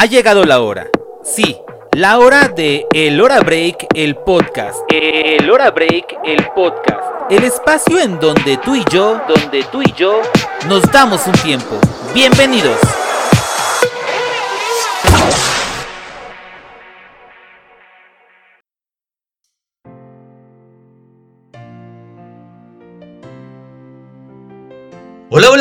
Ha llegado la hora. Sí, la hora de El Hora Break, el podcast. El Hora Break, el podcast. El espacio en donde tú y yo, donde tú y yo nos damos un tiempo. Bienvenidos.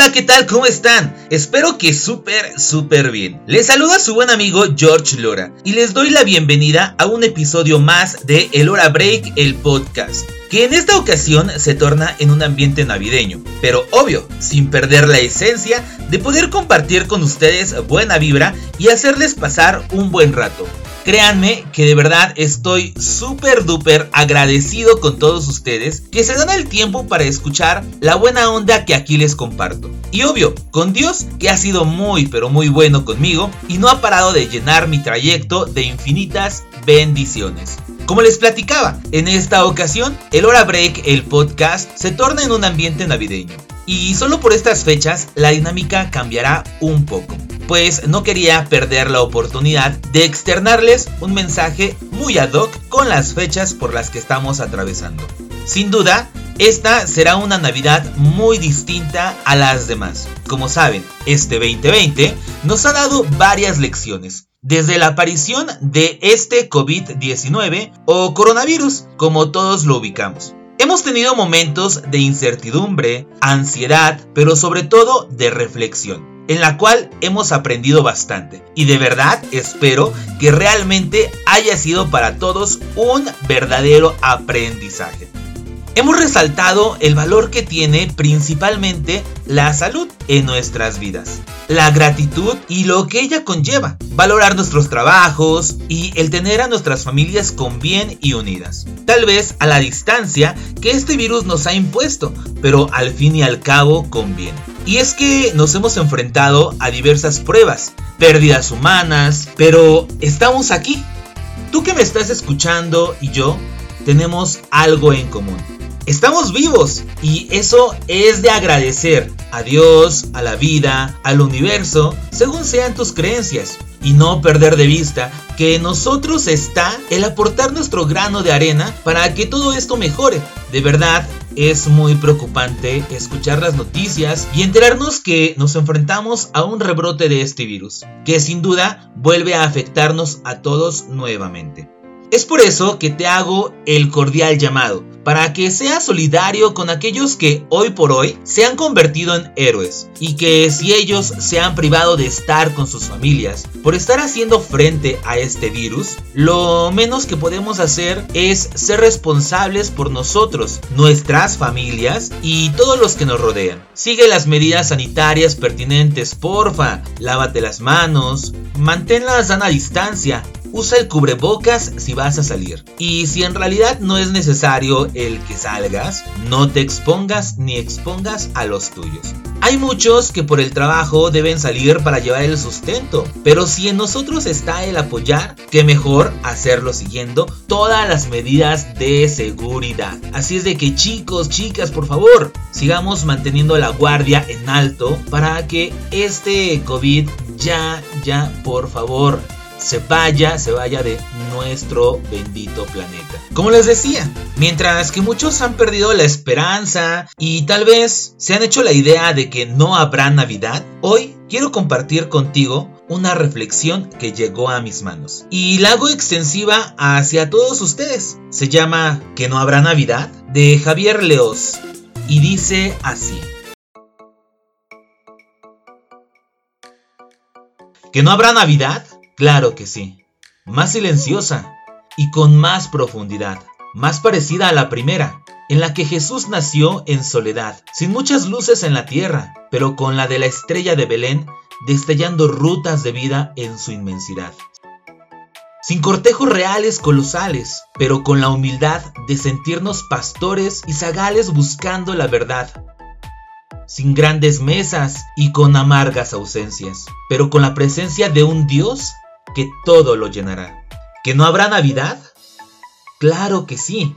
Hola, ¿qué tal? ¿Cómo están? Espero que súper, súper bien. Les saluda su buen amigo George Lora y les doy la bienvenida a un episodio más de El Hora Break, el podcast, que en esta ocasión se torna en un ambiente navideño, pero obvio, sin perder la esencia de poder compartir con ustedes buena vibra y hacerles pasar un buen rato. Créanme que de verdad estoy súper duper agradecido con todos ustedes que se dan el tiempo para escuchar la buena onda que aquí les comparto. Y obvio, con Dios que ha sido muy pero muy bueno conmigo y no ha parado de llenar mi trayecto de infinitas bendiciones. Como les platicaba, en esta ocasión, el Hora Break, el podcast, se torna en un ambiente navideño. Y solo por estas fechas, la dinámica cambiará un poco pues no quería perder la oportunidad de externarles un mensaje muy ad hoc con las fechas por las que estamos atravesando. Sin duda, esta será una Navidad muy distinta a las demás. Como saben, este 2020 nos ha dado varias lecciones. Desde la aparición de este COVID-19 o coronavirus, como todos lo ubicamos. Hemos tenido momentos de incertidumbre, ansiedad, pero sobre todo de reflexión en la cual hemos aprendido bastante. Y de verdad espero que realmente haya sido para todos un verdadero aprendizaje. Hemos resaltado el valor que tiene principalmente la salud en nuestras vidas, la gratitud y lo que ella conlleva, valorar nuestros trabajos y el tener a nuestras familias con bien y unidas. Tal vez a la distancia que este virus nos ha impuesto, pero al fin y al cabo con bien. Y es que nos hemos enfrentado a diversas pruebas, pérdidas humanas, pero estamos aquí. Tú que me estás escuchando y yo tenemos algo en común. Estamos vivos y eso es de agradecer a Dios, a la vida, al universo, según sean tus creencias. Y no perder de vista que en nosotros está el aportar nuestro grano de arena para que todo esto mejore. De verdad, es muy preocupante escuchar las noticias y enterarnos que nos enfrentamos a un rebrote de este virus, que sin duda vuelve a afectarnos a todos nuevamente. Es por eso que te hago el cordial llamado, para que seas solidario con aquellos que hoy por hoy se han convertido en héroes, y que si ellos se han privado de estar con sus familias por estar haciendo frente a este virus, lo menos que podemos hacer es ser responsables por nosotros, nuestras familias y todos los que nos rodean. Sigue las medidas sanitarias pertinentes, porfa, lávate las manos, manténla a sana distancia, Usa el cubrebocas si vas a salir. Y si en realidad no es necesario el que salgas, no te expongas ni expongas a los tuyos. Hay muchos que por el trabajo deben salir para llevar el sustento, pero si en nosotros está el apoyar, qué mejor hacerlo siguiendo todas las medidas de seguridad. Así es de que chicos, chicas, por favor, sigamos manteniendo la guardia en alto para que este COVID ya, ya, por favor, se vaya, se vaya de nuestro bendito planeta. Como les decía, mientras que muchos han perdido la esperanza y tal vez se han hecho la idea de que no habrá Navidad, hoy quiero compartir contigo una reflexión que llegó a mis manos y la hago extensiva hacia todos ustedes. Se llama ¿Que no habrá Navidad? de Javier Leos y dice así. ¿Que no habrá Navidad? Claro que sí. Más silenciosa y con más profundidad. Más parecida a la primera, en la que Jesús nació en soledad, sin muchas luces en la tierra, pero con la de la estrella de Belén destellando rutas de vida en su inmensidad. Sin cortejos reales colosales, pero con la humildad de sentirnos pastores y zagales buscando la verdad, sin grandes mesas y con amargas ausencias, pero con la presencia de un Dios que todo lo llenará. ¿Que no habrá Navidad? Claro que sí.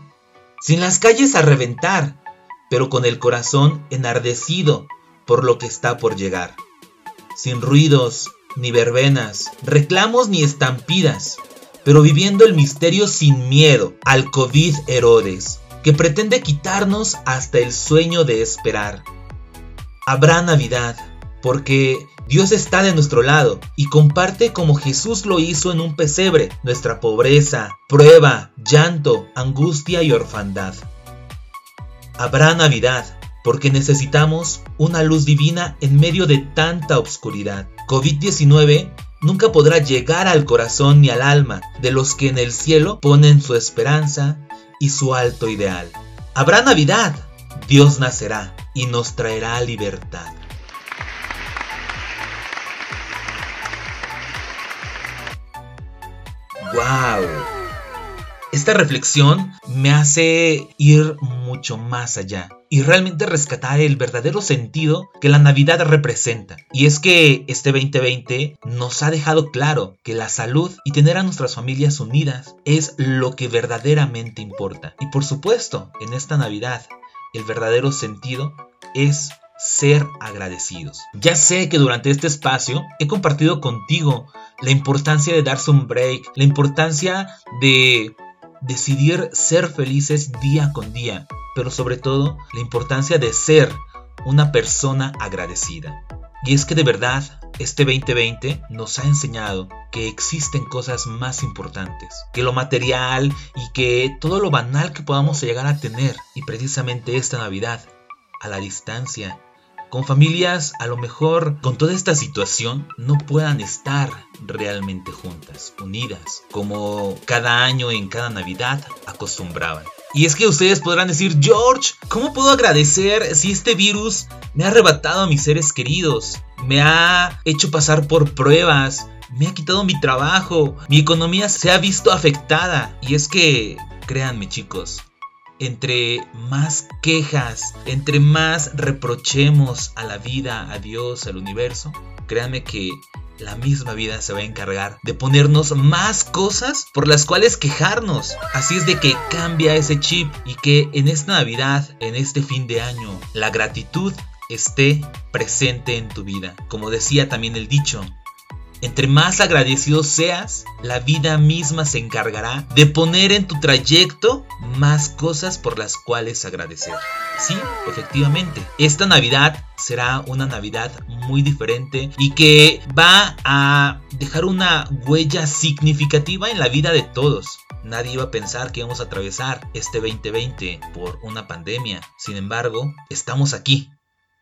Sin las calles a reventar, pero con el corazón enardecido por lo que está por llegar. Sin ruidos, ni verbenas, reclamos ni estampidas, pero viviendo el misterio sin miedo al COVID Herodes, que pretende quitarnos hasta el sueño de esperar. Habrá Navidad, porque Dios está de nuestro lado y comparte como Jesús lo hizo en un pesebre nuestra pobreza, prueba, llanto, angustia y orfandad. Habrá Navidad, porque necesitamos una luz divina en medio de tanta obscuridad. COVID-19 nunca podrá llegar al corazón ni al alma de los que en el cielo ponen su esperanza y su alto ideal. Habrá Navidad, Dios nacerá y nos traerá libertad. ¡Wow! Esta reflexión me hace ir mucho más allá y realmente rescatar el verdadero sentido que la Navidad representa. Y es que este 2020 nos ha dejado claro que la salud y tener a nuestras familias unidas es lo que verdaderamente importa. Y por supuesto, en esta Navidad, el verdadero sentido es ser agradecidos. Ya sé que durante este espacio he compartido contigo la importancia de darse un break, la importancia de decidir ser felices día con día, pero sobre todo la importancia de ser una persona agradecida. Y es que de verdad, este 2020 nos ha enseñado que existen cosas más importantes que lo material y que todo lo banal que podamos llegar a tener. Y precisamente esta Navidad, a la distancia, con familias a lo mejor con toda esta situación no puedan estar realmente juntas, unidas, como cada año en cada Navidad acostumbraban. Y es que ustedes podrán decir, George, ¿cómo puedo agradecer si este virus me ha arrebatado a mis seres queridos? Me ha hecho pasar por pruebas, me ha quitado mi trabajo, mi economía se ha visto afectada. Y es que, créanme chicos, entre más quejas, entre más reprochemos a la vida, a Dios, al universo, créanme que la misma vida se va a encargar de ponernos más cosas por las cuales quejarnos. Así es de que cambia ese chip y que en esta Navidad, en este fin de año, la gratitud esté presente en tu vida. Como decía también el dicho, entre más agradecido seas, la vida misma se encargará de poner en tu trayecto más cosas por las cuales agradecer. Sí, efectivamente, esta Navidad será una Navidad muy diferente y que va a dejar una huella significativa en la vida de todos. Nadie iba a pensar que íbamos a atravesar este 2020 por una pandemia. Sin embargo, estamos aquí.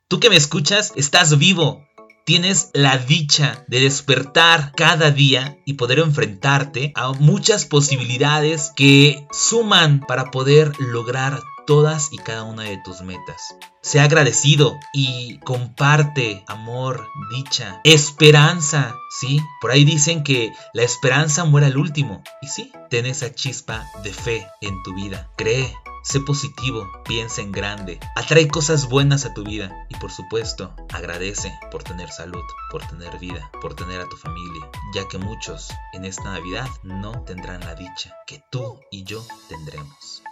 Tú que me escuchas, estás vivo, tienes la dicha de despertar cada día y poder enfrentarte a muchas posibilidades que suman para poder lograr todas y cada una de tus metas. Sea agradecido y comparte amor, dicha, esperanza, ¿sí? Por ahí dicen que la esperanza muere al último. Y sí, ten esa chispa de fe en tu vida. Cree, Sé positivo, piensa en grande, atrae cosas buenas a tu vida y por supuesto agradece por tener salud, por tener vida, por tener a tu familia, ya que muchos en esta Navidad no tendrán la dicha que tú y yo tendremos.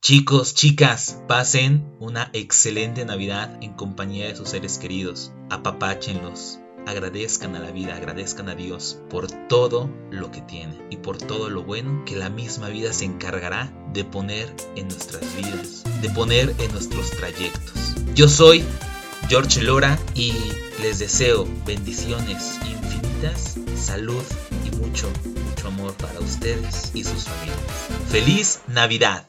Chicos, chicas, pasen una excelente Navidad en compañía de sus seres queridos. Apapáchenlos, agradezcan a la vida, agradezcan a Dios por todo lo que tiene y por todo lo bueno que la misma vida se encargará de poner en nuestras vidas, de poner en nuestros trayectos. Yo soy George Lora y les deseo bendiciones infinitas, salud y mucho, mucho amor para ustedes y sus familias. ¡Feliz Navidad!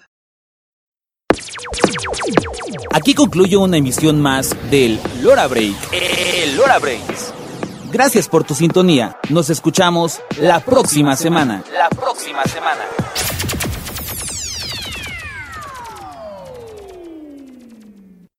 Aquí concluyo una emisión más del Lora Break. El Lora Breaks. Gracias por tu sintonía. Nos escuchamos la próxima semana. La próxima semana.